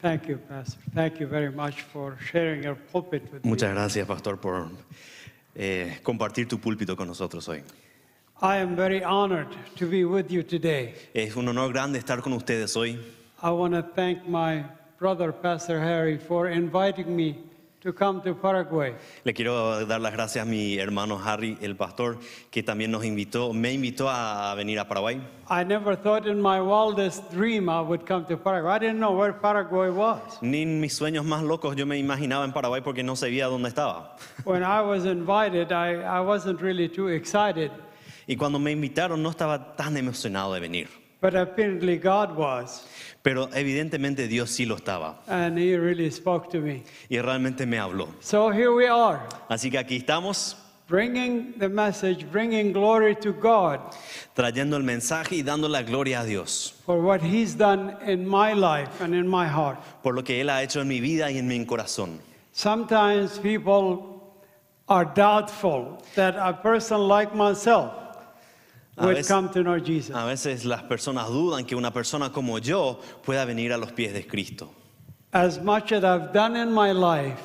Thank you, Pastor. Thank you very much for sharing your pulpit with me. Muchas gracias, pastor, por eh, compartir tu púlpito con nosotros hoy. I am very honored to be with you today. Es un honor grande estar con ustedes hoy. I want to thank my brother, Pastor Harry, for inviting me to come to Paraguay. Le quiero dar las gracias a mi hermano Harry, el pastor, que también nos invitó, me invitó a venir a Paraguay. I never thought in my wildest dream I would come to Paraguay. I didn't know where Paraguay was. Ni en mis sueños más locos yo me imaginaba en Paraguay porque no sabía dónde estaba. When I was invited, I, I wasn't really too excited, Y cuando me invitaron no estaba tan emocionado de venir. But apparently God was, Pero evidentemente Dios sí lo estaba and He really spoke to me. y realmente me habló. So here we are, Así que aquí estamos bringing the message, bringing glory to God trayendo el mensaje y dando la gloria a Dios for what He's done in my life and in my heart. por lo que Él ha hecho en mi vida y en mi corazón. Sometimes people are doubtful that a person like myself A veces- come to know Jesus. A veces las personas dudan que una persona como yo pueda venir a los pies de Cristo. As much as I've done in my life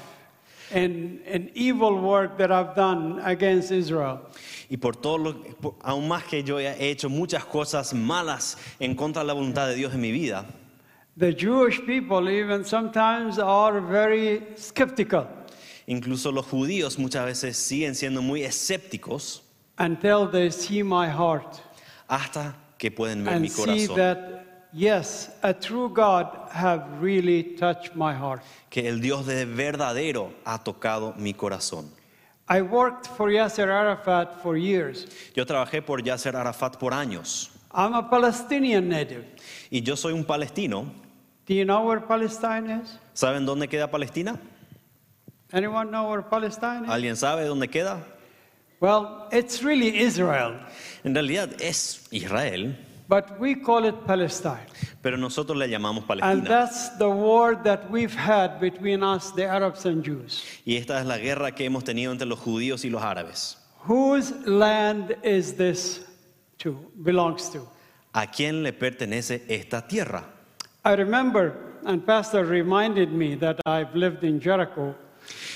and, and evil work that I've done against Israel, Y por todo lo, aún más que yo he hecho muchas cosas malas en contra de la voluntad de Dios en mi vida, the Jewish people even sometimes are very skeptical incluso los judíos muchas veces siguen siendo muy escépticos until they see my heart hasta que pueden ver mi see corazón. that, yes, a true God have really touched my heart. Que el Dios de verdadero ha tocado mi corazón. I worked for Yasser Arafat for years. Yo trabajé por Yasser Arafat por años I'm a Palestinian native. y yo soy un palestino. Do you know where Palestine is? ¿Saben dónde queda Palestina? Anyone know where Palestine is? ¿Alguien sabe dónde queda? Well, it's really Israel, En realidad es Israel, but we call it Palestine. pero nosotros le llamamos Palestina. And that's the war that we've had between us, the Arabs and Jews. Y esta es la guerra que hemos tenido entre los judíos y los árabes. Whose land is this to, belongs to? ¿A quién le pertenece esta tierra? I remember, and Pastor reminded me that I've lived in Jericho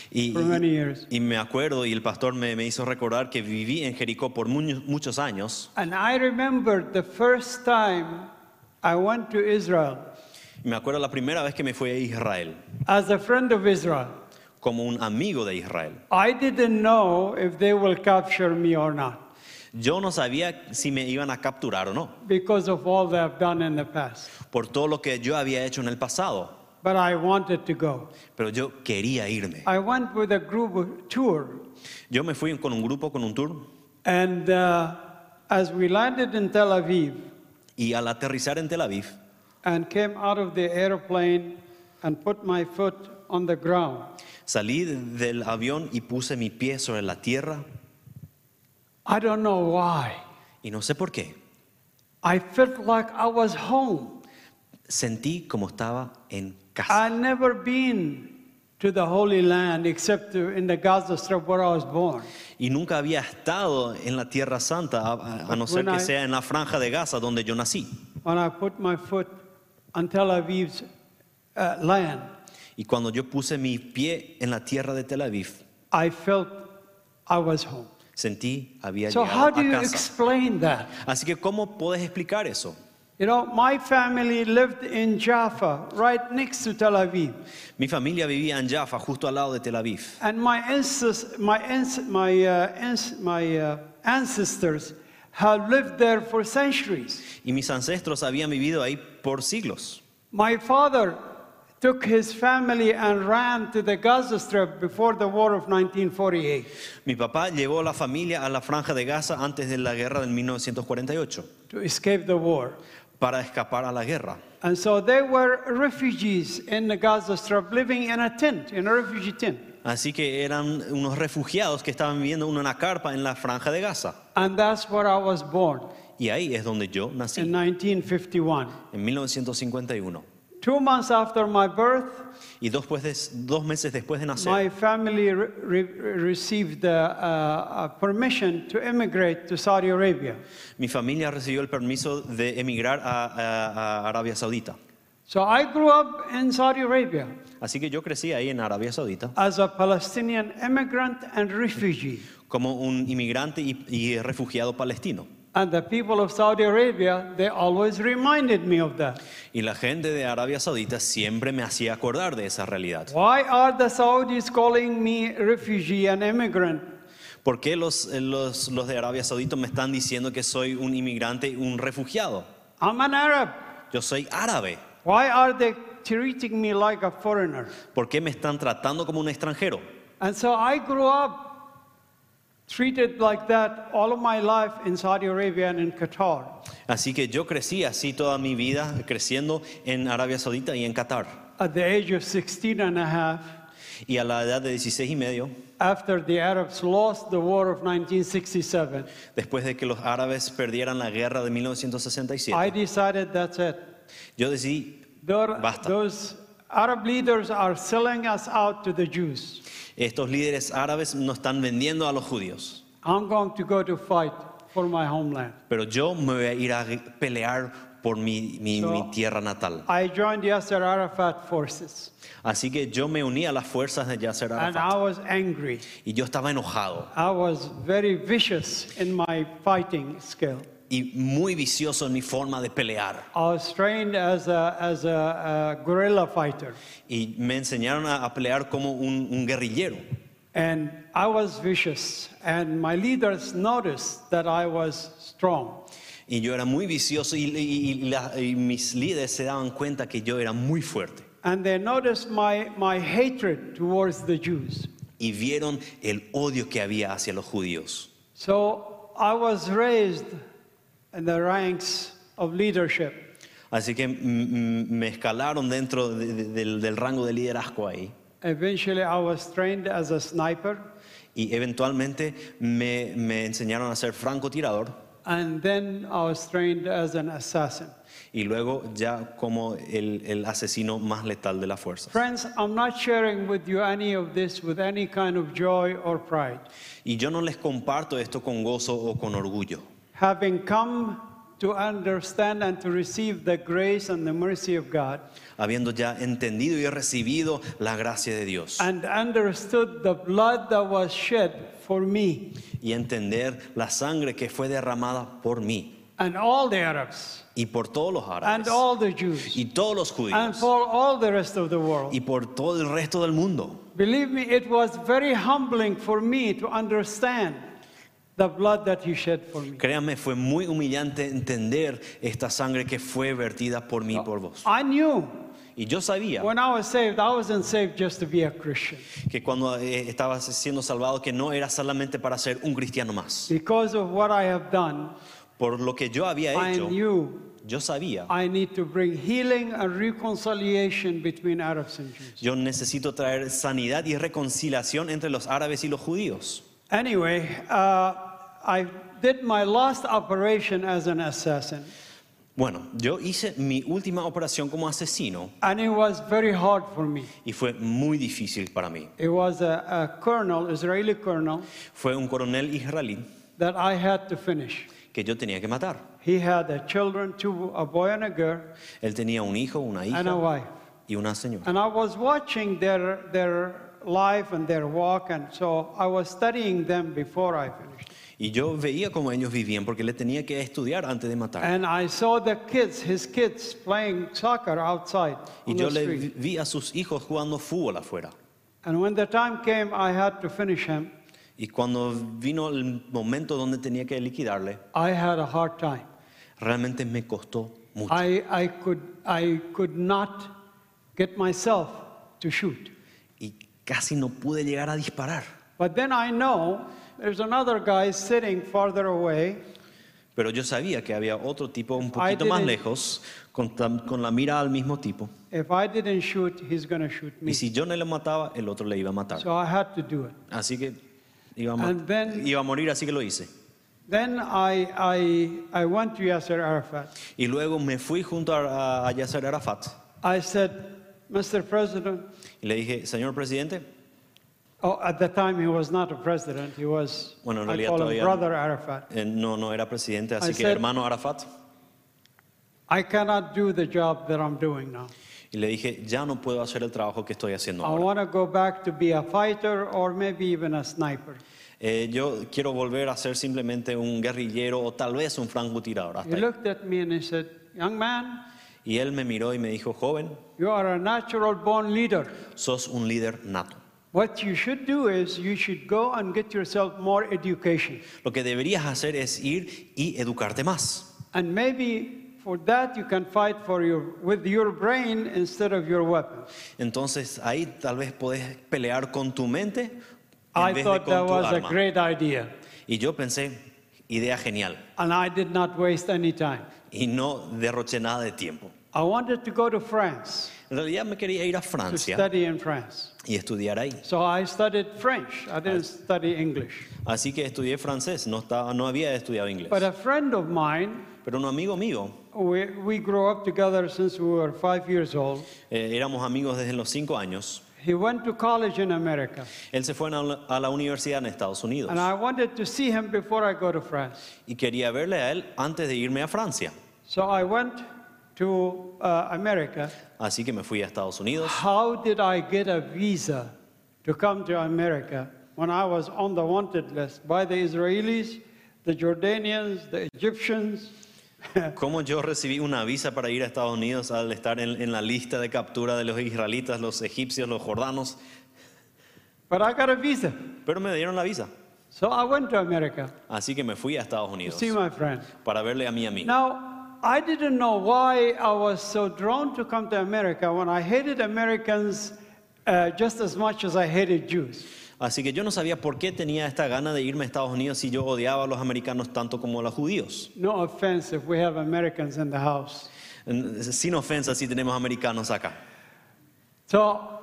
Y, years. y me acuerdo, y el pastor me, me hizo recordar que viví en Jericó por muchos, muchos años. And I remember the first time I went to Israel Y me acuerdo la primera vez que me fui a Israel, as a friend of Israel. como un amigo de Israel. I didn't know if they will capture me or not Yo no sabía si me iban a capturar o no, because of all they have done in the past. por todo lo que yo había hecho en el pasado. But I wanted to go. Pero yo quería irme. I went with a group tour, Yo me fui con un grupo, con un tour, and uh, as we landed in Tel Aviv y al aterrizar en Tel Aviv, and came out of the airplane and put my foot on the ground, salí del avión y puse mi pie sobre la tierra I don't know why. y no sé por qué. I felt like I was home. Sentí como estaba en casa. I'd never been to the Holy Land except in the Gaza Strip where I was born. Y nunca había estado en la Tierra Santa, a, a- a no ser When que I- sea en la franja de Gaza donde yo nací. When I put my foot on Tel Aviv's uh, land, Y cuando yo puse mi pie en la tierra de Tel Aviv, I felt I was home. sentí había So how llegado do a you casa. explain that? Así que ¿cómo puedes explicar eso? You know, my family lived in Jaffa, right next to Tel Aviv. Mi familia vivía en Jaffa, justo al lado de Tel Aviv. And my, ancestors, my, my, uh, my uh, ancestors have lived there for centuries. Y mis ancestros habían vivido ahí por siglos. My father took his family and ran to the Gaza Strip before the war of 1948 Mi papá llevó a la familia a la franja de Gaza antes de la guerra del 1948 to escape the war. Para escapar a la guerra. And so they were refugees in the Gaza Strip living in a tent, in a refugee tent. Así que eran unos refugiados que estaban viviendo en una carpa en la franja de Gaza. And that's where I was born Y ahí es donde yo nací, in 1951. en 1951. Two months after my birth, Y dos, pues dos meses después de nacer, my family re- re- received uh, permission to immigrate to Saudi Arabia. mi familia recibió el permiso de emigrar a, a- a Arabia Saudita. So I grew up in Saudi Arabia Así que yo crecí ahí en Arabia Saudita as a Palestinian immigrant and refugee. como un inmigrante y, y refugiado palestino. And the people of Saudi Arabia, they always reminded me of that. Y la gente de Arabia Saudita siempre me hacía acordar de esa realidad. Why are the Saudis calling me refugee and immigrant? ¿Por qué los, eh, los, los de Arabia Saudita me están diciendo que soy un inmigrante un refugiado? I'm an Arab. Yo soy árabe. Why are they treating me like a foreigner? ¿Por qué me están tratando como un extranjero? And so I grew up treated like that all of my life in Saudi Arabia and in Qatar. Así que yo crecí así toda mi vida, creciendo en Arabia Saudita y en Qatar. At the age of 16 and a half, Y a la edad de 16 y medio, after the Arabs lost the war of 1967, después de que los árabes perdieran la guerra de I 1967, decided that's it. yo decidí, There- Basta. those Arab leaders are selling us out to the Jews. estos líderes árabes nos están vendiendo a los judíos, I'm going to go to fight for my homeland. pero yo me voy a ir a pelear por mi, mi- So- mi tierra natal. I joined the Yasser Arafat forces, Así que yo me uní a las fuerzas de Yasser Arafat. and I was angry. y yo estaba enojado I was very vicious in my fighting skill. Y muy vicioso en mi forma de pelear. I was trained as a, as a, a guerrilla fighter, Y me enseñaron a, a pelear como un, un guerrillero. and I was vicious. And my leaders noticed that I was strong. Y yo era muy vicioso y, y- y la- y mis líderes se daban cuenta que yo era muy fuerte. And they noticed my, my hatred towards the Jews. Y vieron el odio que había hacia los judíos. So I was raised in the ranks of leadership. Así que mm, mm, me escalaron dentro de- de- del, del rango de liderazgo ahí. Eventually, I was trained as a sniper, Y eventualmente me, me enseñaron a ser francotirador. and then I was trained as an assassin. Y luego ya como el, el asesino más letal de la fuerza. Friends, I'm not sharing with you any of this with any kind of joy or pride. Y yo no les comparto esto con gozo o con orgullo. Having come to understand and to receive the grace and the mercy of God, Habiendo ya entendido y recibido la gracia de Dios. and understood the blood that was shed for me y entender la sangre que fue derramada por mí and all the Arabs y por todos los árabes. and all the Jews y todos los judíos. and for all the rest of the world. y por todo el resto del mundo. Believe me, it was very humbling for me to understand the blood that He shed for me. Créanme, fue muy humillante entender esta sangre que fue vertida por mí y por vos. I knew Y yo sabía when I was saved, I wasn't saved just to be a Christian. que cuando eh, estaba siendo salvado que no era solamente para ser un cristiano más. Because of what I have done, Por lo que yo había I hecho, knew yo sabía, I need to bring healing and reconciliation between Arabs and Jews. yo necesito traer sanidad y reconciliación entre los árabes y los judíos. Anyway, uh, I did my last operation as an assassin, Bueno, yo hice mi última operación como asesino and it was very hard for me. y fue muy difícil para mí. It was a, a colonel, Israeli colonel, Fue un coronel israelí that I had to finish. que yo tenía que matar. He had a children, two, a boy and a girl, Él tenía un hijo, una hija. and a wife. y una señora. And I was watching their, their life and their walk, and so I was studying them before I finished. Y yo veía cómo ellos vivían porque le tenía que estudiar antes de matar. And I saw the kids, his kids, playing soccer outside Y on yo the le street. vi- a sus hijos jugando fútbol afuera. And when the time came, I had to finish him. Y cuando vino el momento donde tenía que liquidarle, I had a hard time. realmente me costó mucho. I, I, could, I could not get myself to shoot. Y casi no pude llegar a disparar. But then I know there's another guy sitting farther away, Pero yo sabía que había otro tipo un poquito más lejos, con, con la mira al mismo tipo. if I didn't shoot, he's going to shoot me. Y si yo no le mataba, el otro le iba a matar. So I had to do it. Así que iba a, And then- iba a morir, así que lo hice. Then I, I, I went to Yasser Arafat. Y luego me fui junto a, a Yasser Arafat I said, Mr. President, y le dije, señor presidente, oh, at the time he was not a president, he was, Bueno, en I realidad call him Brother Arafat. eh, no, no era presidente, así I que said- hermano Arafat, I cannot do the job that I'm doing now. Y le dije, ya no puedo hacer el trabajo que estoy haciendo I ahora. want to go back to be a fighter or maybe even a sniper. Eh, yo quiero volver a ser simplemente un guerrillero o tal vez un francotirador. hasta He ahí. looked at me and he said, Young man, Y él me miró y me dijo, joven, you are a natural born leader. sos un líder nato. What you should do is you should go and get yourself more education. Lo que deberías hacer es ir y educarte más. And maybe for that you can fight for your, with your brain instead of your weapon. Entonces ahí tal vez podés pelear con tu mente en I vez de thought con that tu was a arma. great idea. Y yo pensé, idea genial. And I did not waste any time. Y no derroché nada de tiempo. I wanted to go to France En realidad me quería ir a to Francia study in France. Y estudiar ahí. So I studied French. I didn't study English. Así que estudié francés, no, estaba, no había estudiado inglés. But a friend of mine, Pero un amigo mío, we, we grew up together since we were five years old. eh, éramos amigos desde los cinco años, He went to college in America. él se fue a la, a la universidad en Estados Unidos And I wanted to see him before I go to France. y quería verle a él antes de irme a Francia. So I went to uh, America. Así que me fui a Estados Unidos. How did I get a visa to come to America when I was on the wanted list by the Israelis, the Jordanians, the Egyptians? ¿Cómo yo recibí una visa para ir a Estados Unidos al estar en, en la lista de captura de los israelitas, los egipcios, los jordanos? But I got a visa. Pero me dieron la visa. So I went to America Así que me fui a Estados to Unidos see my friend. para verle a mi amigo. Now, I didn't know why I was so drawn to come to America when I hated Americans uh, just as much as I hated Jews. Así que yo no sabía por qué tenía esta gana de irme a Estados Unidos si yo odiaba a los americanos tanto como a los judíos. No offense if we have Americans in the house. Sin ofensa si tenemos americanos acá. So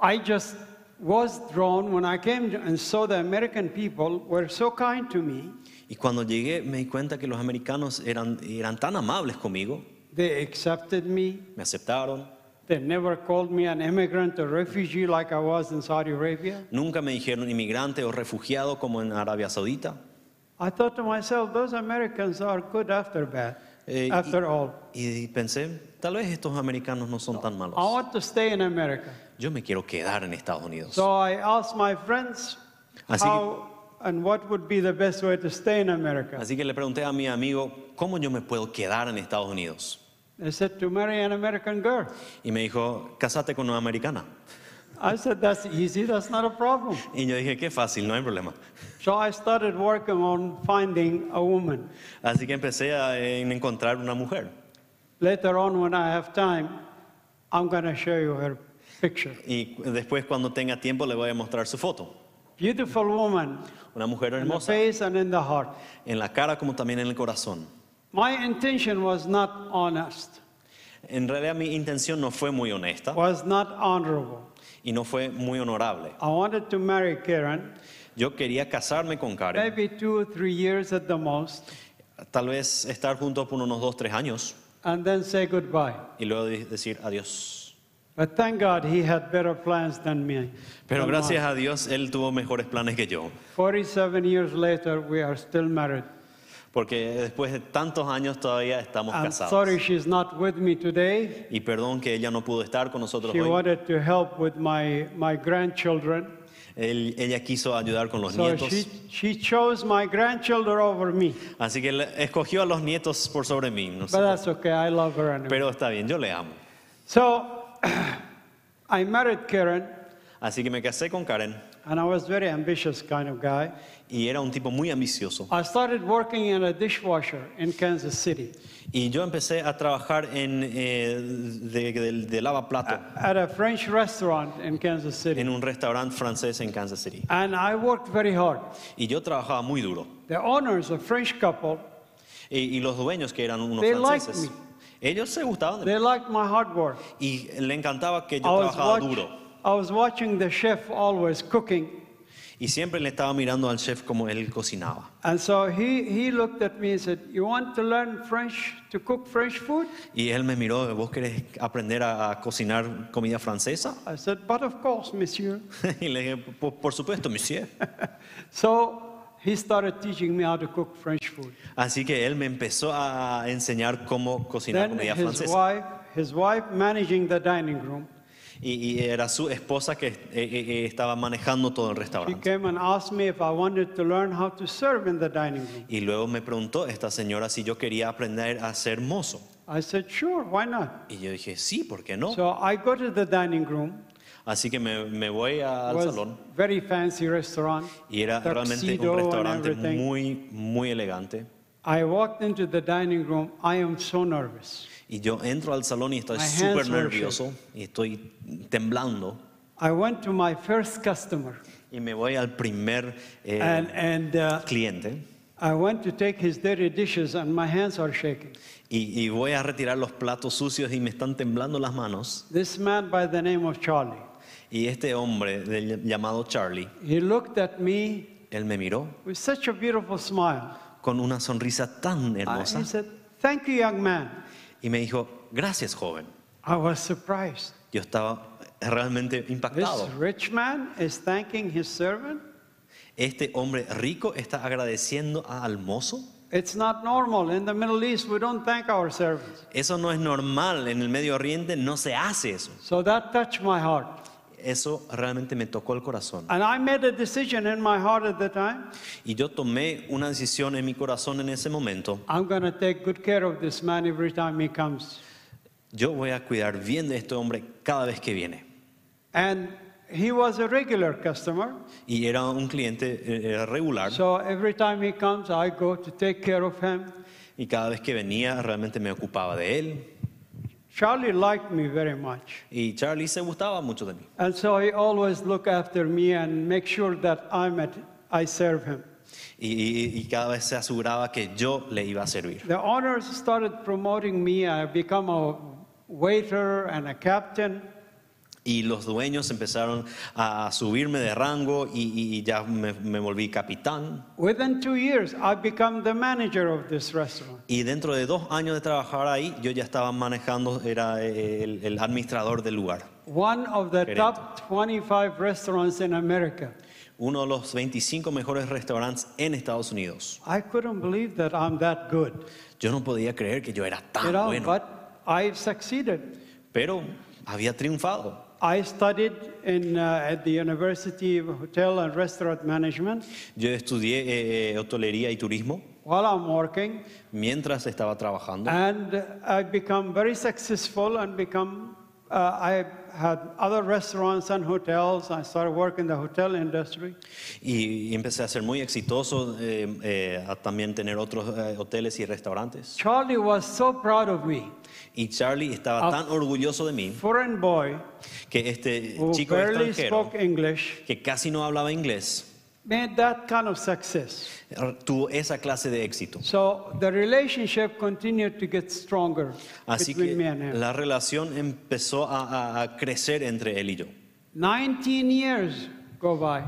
I just was drawn when I came and saw the American people were so kind to me. Y cuando llegué me di cuenta que los americanos eran, eran tan amables conmigo, They accepted me. me aceptaron, They never called me an immigrant or refugee like I was in Saudi Arabia. nunca me dijeron inmigrante o refugiado como en Arabia Saudita. I thought to myself, those Americans are good after bad, Eh, after all. Y pensé, tal vez estos americanos no son tan malos. I want to stay in America. Yo me quiero quedar en Estados Unidos. So I asked my friends Así que- how and what would be the best way to stay in America. Así que le pregunté a mi amigo, ¿cómo yo me puedo quedar en Estados Unidos? They said to marry an American girl. Y me dijo, casate con una americana. I said, that's easy, that's not a problem. Y yo dije, qué fácil, no hay problema. So I started working on finding a woman. Así que empecé a en encontrar una mujer. Later on, when I have time, I'm going to show you her picture. Y después cuando tenga tiempo le voy a mostrar su foto. Beautiful woman Una mujer in the hermosa, face and in the heart. en la cara como también en el corazón. My intention was not honest, En realidad mi intención no fue muy honesta was not honorable. y no fue muy honorable. I wanted to marry Karen, Yo quería casarme con Karen, maybe two or three years at the most, tal vez estar juntos por unos dos, tres años and then say goodbye. y luego de- decir adiós. But thank God he had better plans than me. Pero than gracias mine. a Dios él tuvo mejores planes que yo, 47 years later, we are still married. porque después de tantos años todavía estamos I'm casados. sorry she's not with me today. Y perdón que ella no pudo estar con nosotros She hoy. wanted to help with my, my grandchildren. Él- ella quiso ayudar con los So nietos, she, she chose my grandchildren over me. así que escogió a los nietos por sobre mí. no But that's okay, I love her anyway. Pero está bien, yo le amo. So I married Karen, Así que me casé con Karen and I was very ambitious kind of guy. y era un tipo muy ambicioso. I started working in a dishwasher in Kansas City Y yo empecé a trabajar en, eh, de, de- de lavaplato at a French restaurant in Kansas en City. un restaurante francés en Kansas City. And I worked very hard. Y yo trabajaba muy duro. The owners, a French couple, Y, y los dueños, que eran unos They liked franceses, me. ellos se gustaban de mí. they liked my hard work. Y le encantaba que I yo was, trabajaba duro. I was watching the chef always cooking. Y siempre le estaba mirando al chef como él cocinaba. And so he, he looked at me and said, You want to learn French, to cook French food? Y él me miró, ¿vos querés aprender a, a cocinar comida francesa? I said, But of course, monsieur. y le dije, por, por supuesto, monsieur. So he started teaching me how to cook French food. Así que él me empezó a enseñar cómo cocinar Then comida his francesa. wife, his wife managing the dining room, Y, y era su esposa que eh, eh, eh, estaba manejando todo el she restaurante. came and asked me if I wanted to learn how to serve in the dining room. Y luego me preguntó esta señora si yo quería aprender a ser mozo. I said, sure, why not? Y yo dije, sí, ¿por qué no? So I go to the dining room. Así que me, me voy al was salón very fancy restaurant. y era realmente tuxedo un and restaurante everything. muy, muy elegante. I walked into the dining room. I am so nervous. Y yo entro al salón y estoy My hands súper were nervioso y estoy temblando. I went to my first customer, Y me voy al primer eh, and and uh, cliente I went to take his dirty dishes, and my hands are shaking. y, y voy a retirar los platos sucios y me están temblando las manos. This man by the name of Charlie, Y este hombre del- llamado Charlie, he looked at me él me miró with such a beautiful smile. Con una sonrisa tan hermosa he said, "Thank you, young man." y me dijo, gracias joven. I was surprised. Yo estaba realmente This impactado. rich man is thanking his servant. Este hombre rico está agradeciendo al mozo. It's not normal in the Middle East. We don't thank our servants. Eso no es normal. En el Medio Oriente no se hace eso. So that touched my heart. Eso realmente me tocó el corazón. And I made a decision in my heart at the time. Y yo tomé una decisión en mi corazón en ese momento. I'm going to take good care of this man every time he comes. Yo voy a cuidar bien de este hombre cada vez que viene. And he was a regular customer. Y era un cliente eh, regular. So every time he comes, I go to take care of him. Y cada vez que venía realmente me ocupaba de él. Charlie liked me very much. Y Charlie se gustaba mucho de mí. And so he always look after me and make sure that I'm at, I serve him. Y, y- y cada vez se aseguraba que yo le iba a servir. The owners started promoting me. I become a waiter and a captain. Y los dueños empezaron a subirme de rango y, y- ya me, me volví capitán. Within two years, I become the manager of this restaurant. Y dentro de dos años de trabajar ahí, yo ya estaba manejando, era eh, el, el administrador del lugar. One of the Gerente. top 25 restaurants in America. Uno de los 25 mejores restaurantes en Estados Unidos. I couldn't believe that I'm that good. Yo no podía creer que yo era You tan know, bueno, but I succeeded. pero había triunfado. I studied in, uh, at the University of Hotel and Restaurant Management Yo estudié eh, eh, hotelería y turismo while I'm working, mientras estaba trabajando. and I've become very successful and become. I had other restaurants and hotels. I started working in the hotel industry. Y, empecé a ser muy exitoso, eh, eh, a también tener otros eh, hoteles y restaurantes. Charlie was so proud of me. Y Charlie estaba tan orgulloso de mí Foreign boy que este chico extranjero, spoke English que casi no hablaba inglés, made that kind of success. r- tuvo esa clase de éxito. So the relationship continued to get stronger Así between que me and him. la relación empezó a, a- a crecer entre él y yo. 19 years go by.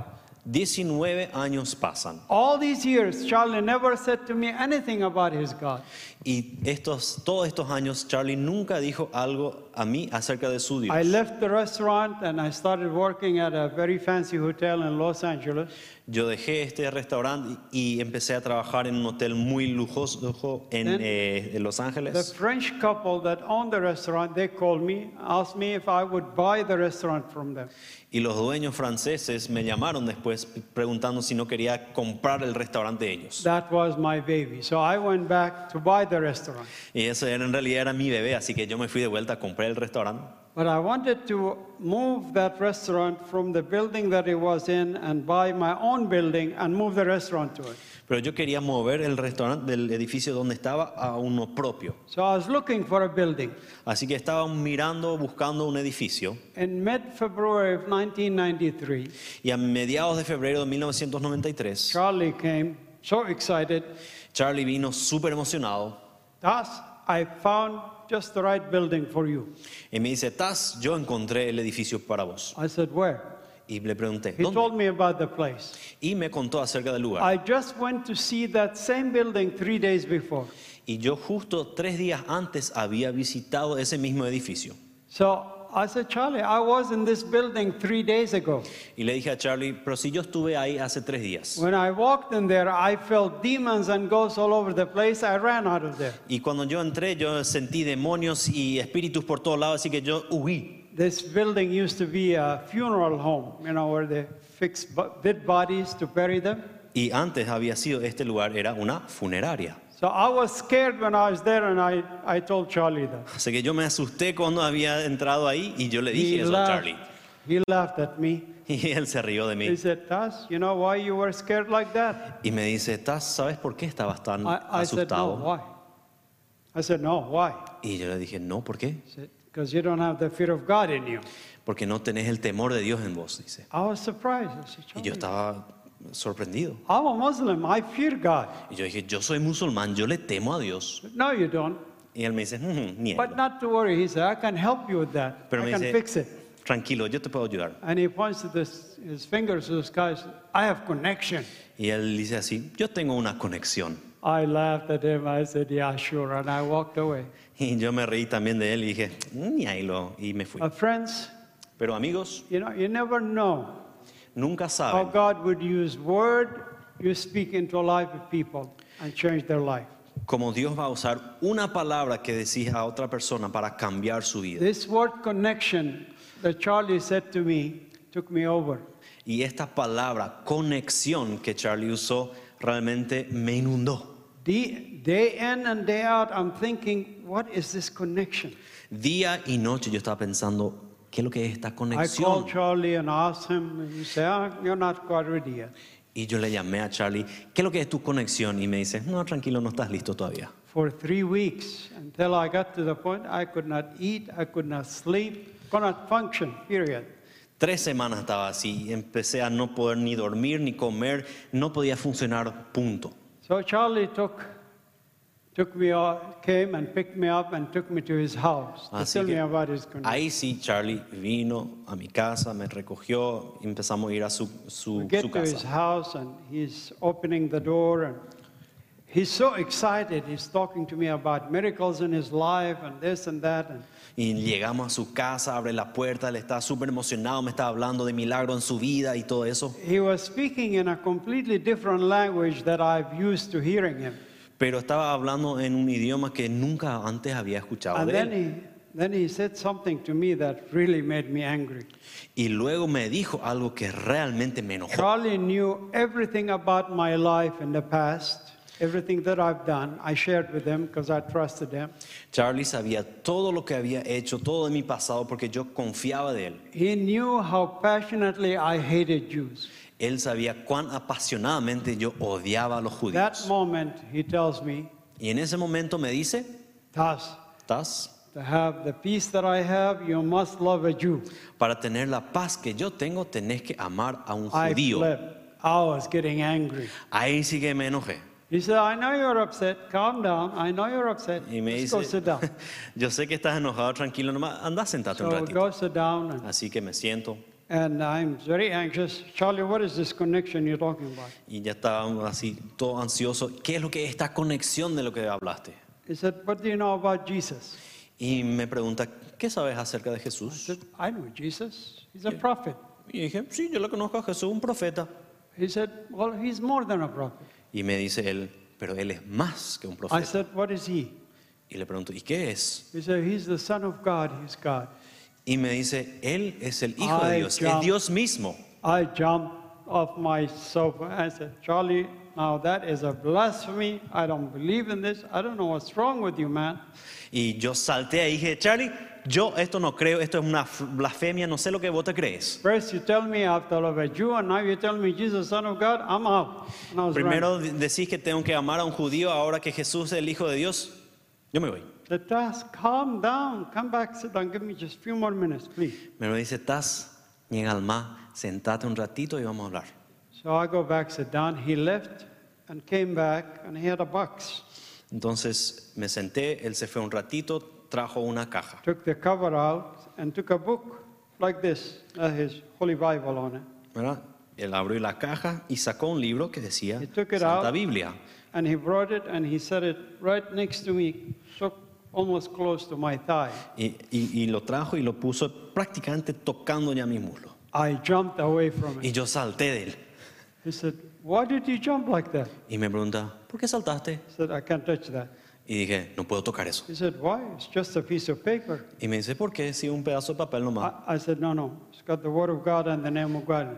19 años pasan All these years, Charlie never said to me anything about his God. Y estos, todos estos años Charlie nunca dijo algo a mí acerca de su Dios. I left the restaurant and I started working at a very fancy hotel in Los Angeles. Yo dejé este restaurante y empecé a trabajar en un hotel muy lujoso en, Then- eh, en Los The Ángeles. French couple that owned the restaurant, they called me, asked me if I would buy the restaurant from them. Y los dueños franceses me llamaron después preguntando si no quería comprar el restaurante de ellos. That was my baby. So I went back to buy the restaurant. Y ese era, en realidad era mi bebé, así que yo me fui de vuelta a comprar el restaurante. But I wanted to move that restaurant from the building that it was in and buy my own building and move the restaurant to it. Pero yo quería mover el restaurante del edificio donde estaba a uno propio. So I was looking for a building. Así que estaba mirando, buscando un edificio. In mid-February of 1993, Y a mediados de febrero de 1993, Charlie came, so excited. Charlie vino súper emocionado Thus, I found just the right building for you. y me dice, Taz, yo encontré el edificio para vos. I said, where? Y le pregunté, He ¿dónde? told me about the place. Y me contó acerca del lugar. I just went to see that same building three days before. Y yo justo tres días antes había visitado ese mismo edificio. So I said, Charlie, I was in this building three days ago. Y le dije a Charlie, pero si yo estuve ahí hace tres días. When I walked in there, I felt demons and ghosts all over the place. I ran out of there. Y cuando yo entré, yo sentí demonios y espíritus por todos lados, así que yo huí. This building used to be a funeral home, you know, where they fix dead bodies to bury them. Y antes había sido, este lugar era una funeraria. So I was scared when I was there, and I, I told Charlie that. Así que yo me asusté cuando había entrado ahí y yo le dije He eso a laughed, Charlie. he laughed at me. Y él se rió de He mí. said, Tas, you know why you were scared like that? Y me dice, "Taz, ¿sabes por qué estabas tan I, I said, no, asustado? why? I said, no, why? Y yo le dije, no, ¿por qué? He said, because you don't have the fear of God in you. Porque no tenés el temor de Dios en vos, dice. I was surprised. I said, Y yo "Charlie, estaba sorprendido. I'm a Muslim. I fear God. Y yo dije, yo soy musulmán, yo le temo a Dios. No, you don't. Y él me dice, "Mm, ni But not to worry. He said, I can help you with that. Pero I me can dice, fix it. tranquilo, yo te puedo ayudar. And he points to this, his fingers to the sky. I have connection. Y él dice así, yo tengo una conexión. I laughed at him. I said, yeah, sure. And I walked away. Y yo me reí también de él y dije, ni ahí lo, y me fui. Uh, friends, Pero amigos, you know, you never know nunca how saben God would use word you speak into a life of people and change their life. cómo Dios va a usar una palabra que decís a otra persona para cambiar su vida. This word connection that Charlie said to me took me over. Y esta palabra, conexión, que Charlie usó, realmente me inundó. Day, day in and day out, I'm thinking, what is this connection? Día y noche yo estaba pensando, ¿qué es lo que es esta I conexión? called Charlie and asked him, and he said, ah, You're not quite ready yet. Y yo le llamé a Charlie, ¿qué es lo que es tu conexión? Y me dice, no, tranquilo, no estás listo todavía. For three weeks, until I got to the point I could not eat, I could not sleep, could not function, period. Tres semanas estaba así y empecé a no poder ni dormir ni comer, no podía funcionar, punto. So Charlie took, took me, came and picked me up and took me to his house to Así tell me about his condition. ahí sí, Charlie vino a mi casa, me recogió empezamos a ir a su, su, We get su to his casa. house and he's opening the door and he's so excited. He's talking to me about miracles in his life and this and that. And Y llegamos a su casa, abre la puerta, él está súper emocionado, me estaba hablando de milagro en su vida y todo eso. he was speaking in a completely different language that I've used to hearing him. Pero estaba hablando en un idioma que nunca antes había escuchado And de then él. he, then he said something to me that really made me angry. Y luego me dijo algo que realmente me enojó. Charlie knew everything about my life in the past, everything that I've done. I shared with him because I trusted him. Charlie sabía todo lo que había hecho, todo de mi pasado, porque yo confiaba de él. He knew how passionately I hated Jews. Él sabía cuán apasionadamente yo odiaba a los That judíos. moment, he tells me, Y en ese momento me dice, Tas, ¿estás? to have the peace that I have, you must love a Jew. Para tener la paz que yo tengo, tenés que amar a un I judío. flipped. I was getting angry. Ahí sí que me enojé. He said, I know you're upset. Calm down. I know you're upset. Y me go dice, sit down. yo sé que estás enojado, tranquilo, nomás anda sentate un So ratito. go sit down. And, Así que me siento and I'm very anxious. Charlie, what is this connection you're talking about? y ya estaba así todo ansioso. ¿Qué es lo que es esta conexión de lo que hablaste? He said, What do you know about Jesus? Y me pregunta, ¿qué sabes acerca de I Jesús? said, I know Jesus. He's a prophet. Y dije, sí, yo lo conozco a Jesús, un profeta. He said, Well, he's more than a prophet. Y me dice él, pero él es más que un I profeta. said, What is he? Y le pregunto, ¿y qué es? He said, He's the Son of God. He's God. Y me dice, él es el Hijo de Ay, Dios, es Dios mismo. I jumped off my sofa. I said, Charlie, now that is a blasphemy. I don't believe in this. I don't know what's wrong with you, man. Y yo salté ahí y dije, Charlie, yo esto no creo, esto es una blasfemia, no sé lo que vos te crees. First, you tell me I have to love a Jew, and now you tell me Jesus, Son of God. I'm out. And I was running. Primero de- decís que tengo que amar a un judío, ahora que Jesús es el Hijo de Dios, yo me voy. The task, calm down. Come back, sit down. Give me just a few more minutes, please. Me lo dice, Taz, mi alma, sentate un ratito y vamos a hablar. Entonces me senté, él se fue un ratito, trajo una caja. Took the cover out and took a book like this, uh, his Holy Bible on it. ¿verdad? Él abrió la caja y sacó un libro que decía He took it Santa out. Biblia. And he brought it and he set it right next to me, so almost close to my thigh. Y, y- y lo trajo y lo puso prácticamente tocando ya mi muslo. I jumped away from Y it. yo salté de él. He said, Why did you jump like that? Y me pregunta, ¿por qué saltaste? I said, I can't touch that. Y dije, no puedo tocar eso. He said, Why? It's just a piece of paper. Y me dice, ¿por qué? Si un pedazo de papel nomás. I, I said, No, no. It's got the Word of God and the name of God.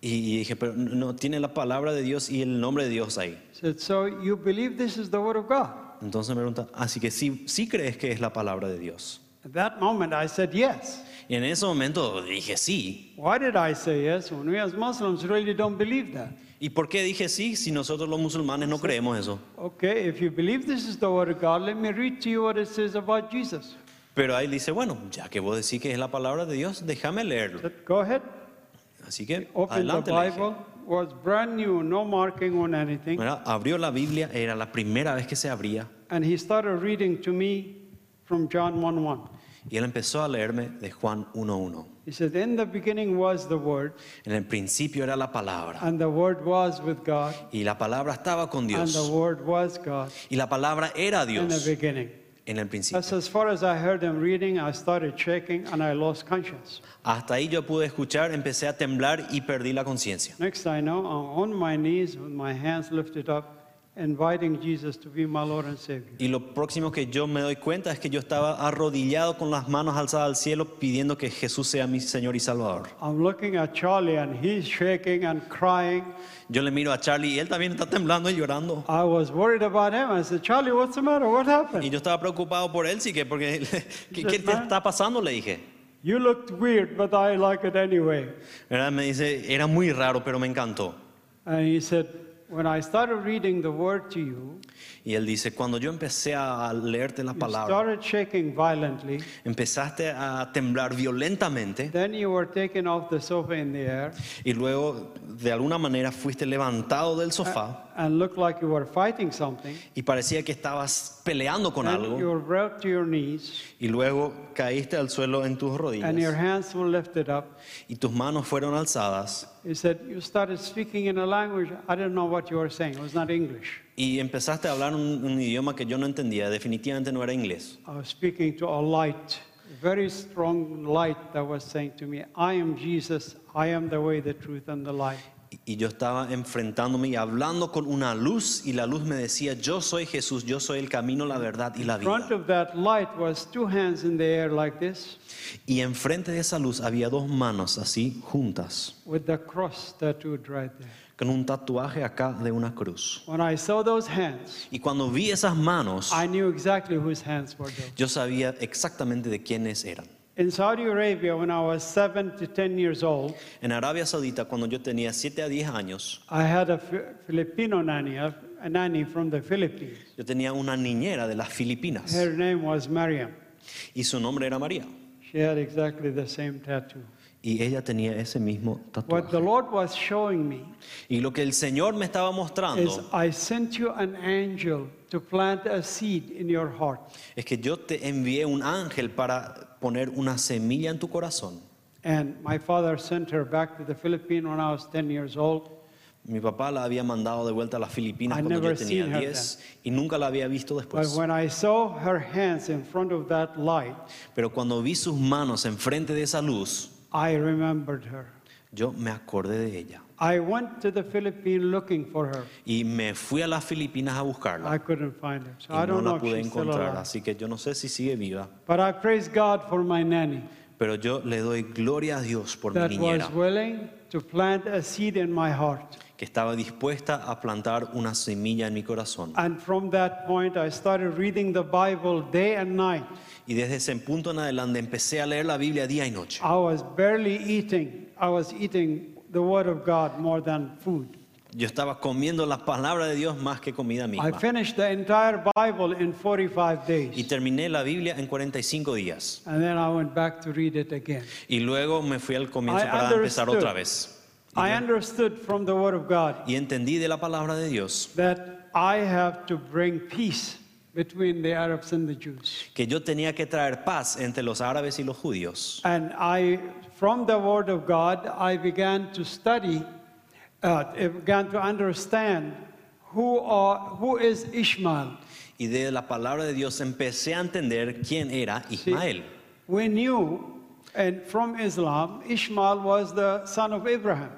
Y, y dije, pero no no, tiene la palabra de Dios y el nombre de Dios ahí. He said, So you believe this is the Word of God? Entonces me pregunta, así que sí, sí crees que es la palabra de Dios. At that moment, I said, Yes. Y en ese momento dije sí. Why did I say yes when we as Muslims really don't believe that? ¿Y por qué dije sí si nosotros los musulmanes no creemos eso? Okay, if you believe this is the Word of God, let me read to you what it says about Jesus. Pero ahí dice, bueno, ya que vos decís que es la palabra de Dios, déjame leerlo. Go ahead. Así que the adelante. dije. Bible. Was brand new, no marking on anything. Abrió la Biblia, era la primera vez que se abría. And he started reading to me from John 1 1. Y él empezó a leerme de Juan 1.1. He said, In the beginning was the Word, En el principio era la palabra. and the Word was with God, Y la palabra estaba con and the Dios. Word was God Y la palabra era in the Dios beginning. en el principio. That's as far as I heard him reading, I started shaking and I lost conscience. Hasta ahí yo pude escuchar, empecé a temblar y perdí la conciencia. Next I know, I'm on my knees with my hands lifted up, inviting Jesus to be my Lord and Savior. Y lo próximo que yo me doy cuenta es que yo estaba arrodillado con las manos alzadas al cielo pidiendo que Jesús sea mi Señor y Salvador. I'm looking at Charlie and he's shaking and crying. Yo le miro a Charlie y él también está temblando y llorando. I was worried about him. I said, Charlie, what's the matter? What Y happened? yo estaba preocupado por él, sí que porque ¿qué, qué te está pasando? Le dije. You looked weird, but I like it anyway. Me dice, era muy raro, pero me encantó. And he said, when I started reading the word to you, Y él dice, cuando yo empecé a leerte la palabra, empezaste a temblar violentamente Then you were taken off the sofa in the air y luego de alguna manera fuiste levantado del sofá and looked like you were fighting something. y parecía que estabas peleando con And algo you were to your knees y luego caíste al suelo en tus and your rodillas hands were lifted up. y tus manos fueron alzadas He said, You started speaking in a language, I didn't know what you were saying. It was not English. Y empezaste a hablar un, un idioma que yo no entendía, definitivamente no era inglés. I was speaking to a light, a very strong light that was saying to me, I am Jesus, I am the way, the truth, and the life. Y yo estaba enfrentándome y hablando con una luz y la luz me decía, yo soy Jesús, yo soy el camino, la verdad y la In front vida. of that light was two hands in the air like this, Y enfrente de esa luz había dos manos así juntas, with the cross tattooed right there. Con un tatuaje acá de una cruz. When I saw those hands, Y cuando vi esas manos, I knew exactly whose hands were those. yo sabía exactamente de quiénes eran. In Saudi Arabia, when I was seven to ten years old, En Arabia Saudita, cuando yo tenía 7 a 10 años, I had a Fi- Filipino nanny, a, a nanny from the Philippines. yo tenía una niñera de las Filipinas Her name was Mariam. y su nombre era María. She had exactly the same tattoo. Y ella tenía ese mismo What the tatuaje. Lord was showing me Y lo que el Señor me estaba mostrando I sent you an angel to plant a seed in your heart. es que yo te envié un ángel para poner una semilla en tu corazón. And my father sent her back to the Philippines when I was 10 years old. Mi papá la había mandado de vuelta a las Filipinas I cuando yo tenía seen her 10 y nunca la había visto But después. when I saw her hands in front of that light, Pero cuando vi sus manos enfrente de esa luz, I remembered her. yo me acordé de ella. I went to the Philippines looking for her. Y me fui a las Filipinas a buscarla. I couldn't find her. So Y I no don't know la if pude she's still encontrar, alive. así que yo no sé si sigue viva. But I praise God for my nanny Pero yo le doy gloria a Dios por mi that niñera, was willing to plant a seed in my heart. Que estaba dispuesta a plantar una semilla en mi corazón. And from that point, I started reading the Bible day and night. Y desde ese punto en adelante empecé a leer la Biblia día y noche. I was barely eating. I was eating the Word of God more than food. Yo estaba comiendo la palabra de Dios más que comida I misma. finished the entire Bible in 45 Y days. terminé la Biblia en 45 días. And then I went back to read it again. Y luego me fui al comienzo I para empezar otra vez. I understood from the Word of God y entendí de la palabra de Dios that I have to bring peace between the Arabs and the Jews. que yo tenía que traer paz entre los árabes y los judíos. And I, from the Word of God, I began to study, uh, I began to understand who, are, who is Ishmael. Y de la palabra de Dios empecé a entender quién era Ismael. we knew, and from Islam, Ishmael was the son of Abraham.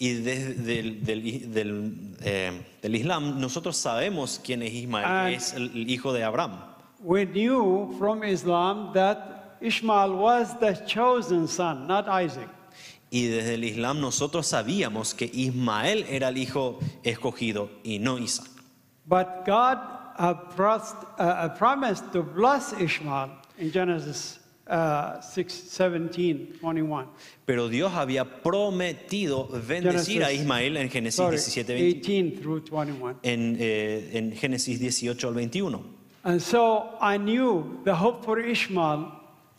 Y desde del, del- del, eh, del Islam nosotros sabemos quién es Ismael, es el, el hijo de Abraham. We knew from Islam that Ishmael was the chosen son, not Isaac. Y desde el Islam nosotros sabíamos que Ismael era el hijo escogido y no Isaac. But God uh, pros- uh, uh, promised to bless Ishmael in Genesis uh, 6, 17, 21. Pero Dios había prometido bendecir a Ismael en Génesis Sorry, 17, 20 18 through 21. en, eh, en Génesis 18 al 21. And so I knew the hope for Ishmael,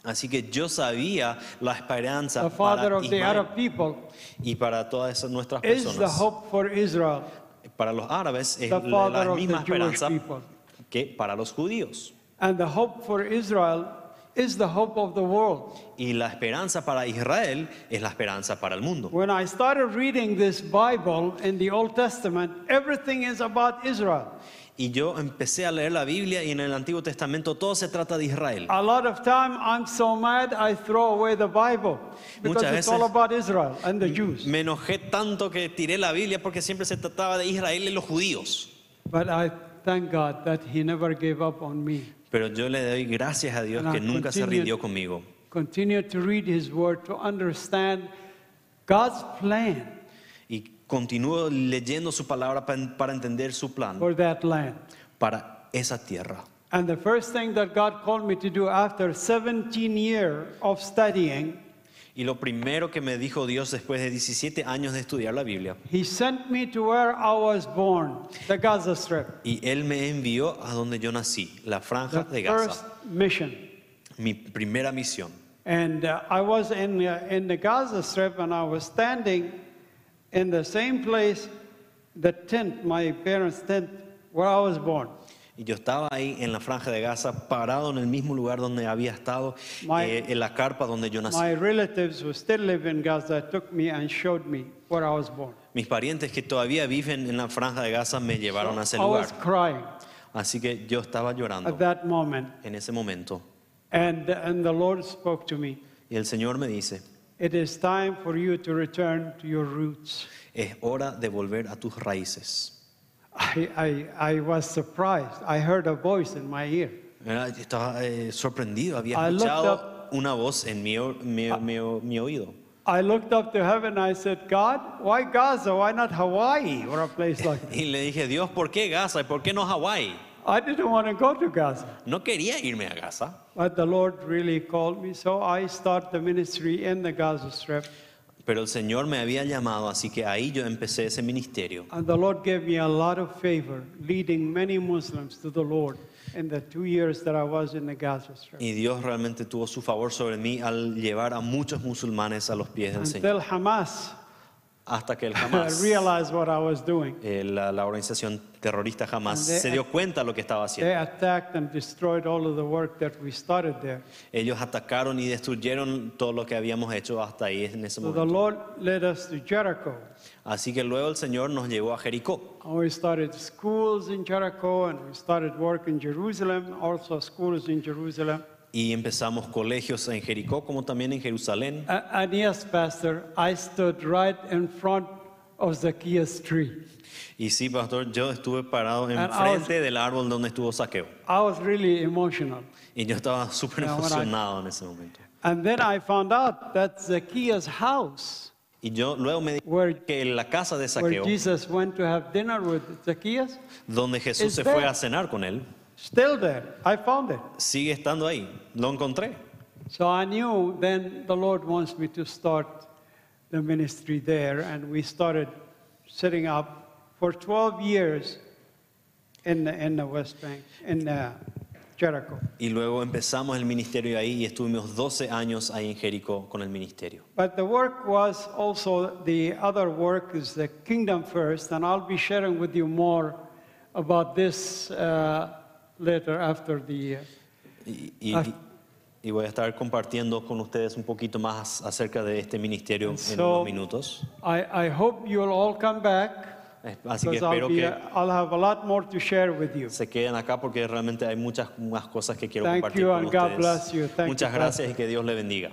Así que yo sabía la esperanza the father para of the Ismael Arab people, y para todas nuestras is the personas. hope for Israel. Para los árabes es The la the misma esperanza people. que para los judíos. And the hope for Israel is the hope of the world. Y la esperanza para Israel es la esperanza para el mundo. When I started reading this Bible in the Old Testament, everything is about Israel. Y yo empecé a leer la Biblia y en el Antiguo Testamento todo se trata de Israel. A lot of time I'm so mad I throw away the Bible because Muchas it's all about Israel and the Jews. Me enojé tanto que tiré la Biblia porque siempre se trataba de Israel y los judíos. But I thank God that He never gave up on me. Pero yo le doy gracias a Dios que nunca se rindió conmigo. Continue to read His Word to understand God's plan Y continúo leyendo su palabra pa- para entender su plan for that land. para esa tierra. And the first thing that God called me to do after 17 years of studying, Y lo primero que me dijo Dios después de 17 años de estudiar la Biblia, He sent me to where I was born, the Gaza Strip. y Él me envió a donde yo nací, la franja The de first Gaza, mission. mi primera misión. And uh, I was in, uh, in the Gaza Strip and I was standing in the same place, the tent, my parents' tent, where I was born. Y yo estaba ahí en la franja de Gaza, parado en el mismo lugar donde había estado, My- eh, en la carpa donde yo nací. My relatives who still live in Gaza took me and showed me where I was born. Mis parientes que todavía viven en la franja de Gaza me llevaron a ese I was lugar. crying Así que yo estaba llorando at that moment. en ese momento. And, and the Lord spoke to me. Y el Señor me dice, It is time for you to return to your roots. es hora de volver a tus raíces. I, I, I was surprised. I heard a voice in my ear. Estaba eh, sorprendido, había I looked escuchado una voz en mi, mi- mi mi oído. I looked up to heaven. And I said, God, why Gaza? Why not Hawaii or a place like that? Y le dije, Dios, ¿por qué Gaza y por qué no Hawái? I didn't want to go to Gaza. No quería irme a Gaza, But the Lord really called me. So I start the ministry in the Gaza Strip. Pero el Señor me había llamado, así que ahí yo empecé ese ministerio. And the Lord gave me a lot of favor, leading many Muslims to the Lord in the two years that I was in the Gaza Strip. Y Dios realmente tuvo su favor sobre mí al llevar a muchos musulmanes a los pies del Señor. Until Hamas Hasta que el Hamas, realized what I was doing. eh, la, la organización terrorista Hamas, And they- se dio cuenta de lo que estaba They haciendo. attacked and destroyed all of the work that we started there. Ellos atacaron y destruyeron todo lo que habíamos hecho hasta ahí en ese So the momento. Lord led us to Jericho. Así que luego el Señor nos llevó a Jericó. And we started schools in Jericho and we started work in Jerusalem, also schools in Jerusalem. Y empezamos colegios en Jericó como también en Jerusalén. A- And yes, Pastor, I stood right in front of Zacchaeus' tree. Y sí, pastor, yo estuve parado enfrente del árbol donde estuvo Saqueo. I was really emotional. Y yo estaba súper when I- emocionado en ese momento. And then I found out that Zacchaeus' house, Y yo luego me di where, que en la casa de where Saqueo, Jesus went to have dinner with Zacchaeus, donde Jesús se fue there. a cenar con él, still there. I found it. sigue estando ahí. Lo encontré. So I knew then the Lord wants me to start the ministry there, and we started setting up for 12 years in the, in the West Bank, in uh, Jericho. Y luego empezamos el ministerio ahí y estuvimos 12 años ahí en Jericó con el ministerio. But the work was also the other work is the kingdom first, and I'll be sharing with you more about this uh, later after the. Uh, Y, y- y voy a estar compartiendo con ustedes un poquito más acerca de este ministerio en So- unos minutos. I, I hope you'll all come back Así que espero be, que I'll have a lot more to share with you. se queden acá porque realmente hay muchas más cosas que quiero Thank compartir you con and God ustedes. bless you. Thank Muchas you, gracias y que Dios le bendiga.